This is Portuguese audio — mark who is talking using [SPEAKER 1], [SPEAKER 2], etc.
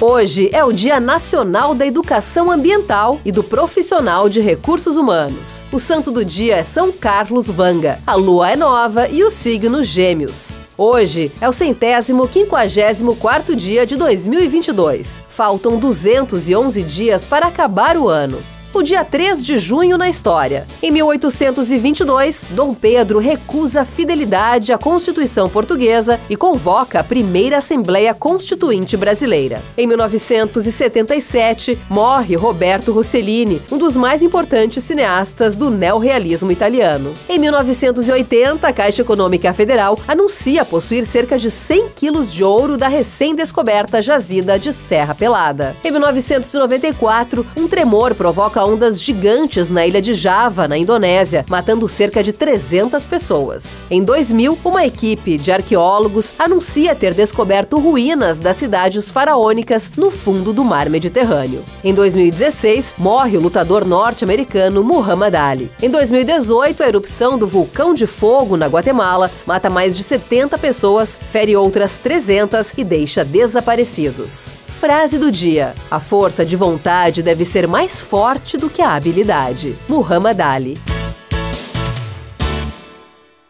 [SPEAKER 1] Hoje é o Dia Nacional da Educação Ambiental e do Profissional de Recursos Humanos. O santo do dia é São Carlos Vanga. A lua é nova e o signo Gêmeos. Hoje é o centésimo quinquagésimo quarto dia de 2022. Faltam 211 dias para acabar o ano o dia 3 de junho na história. Em 1822, Dom Pedro recusa fidelidade à Constituição Portuguesa e convoca a primeira Assembleia Constituinte Brasileira. Em 1977, morre Roberto Rossellini, um dos mais importantes cineastas do neorrealismo italiano. Em 1980, a Caixa Econômica Federal anuncia possuir cerca de 100 quilos de ouro da recém-descoberta jazida de Serra Pelada. Em 1994, um tremor provoca ondas gigantes na ilha de Java, na Indonésia, matando cerca de 300 pessoas. Em 2000, uma equipe de arqueólogos anuncia ter descoberto ruínas das cidades faraônicas no fundo do mar Mediterrâneo. Em 2016, morre o lutador norte-americano Muhammad Ali. Em 2018, a erupção do vulcão de fogo na Guatemala mata mais de 70 pessoas, fere outras 300 e deixa desaparecidos. Frase do dia: A força de vontade deve ser mais forte do que a habilidade. Muhammad Ali.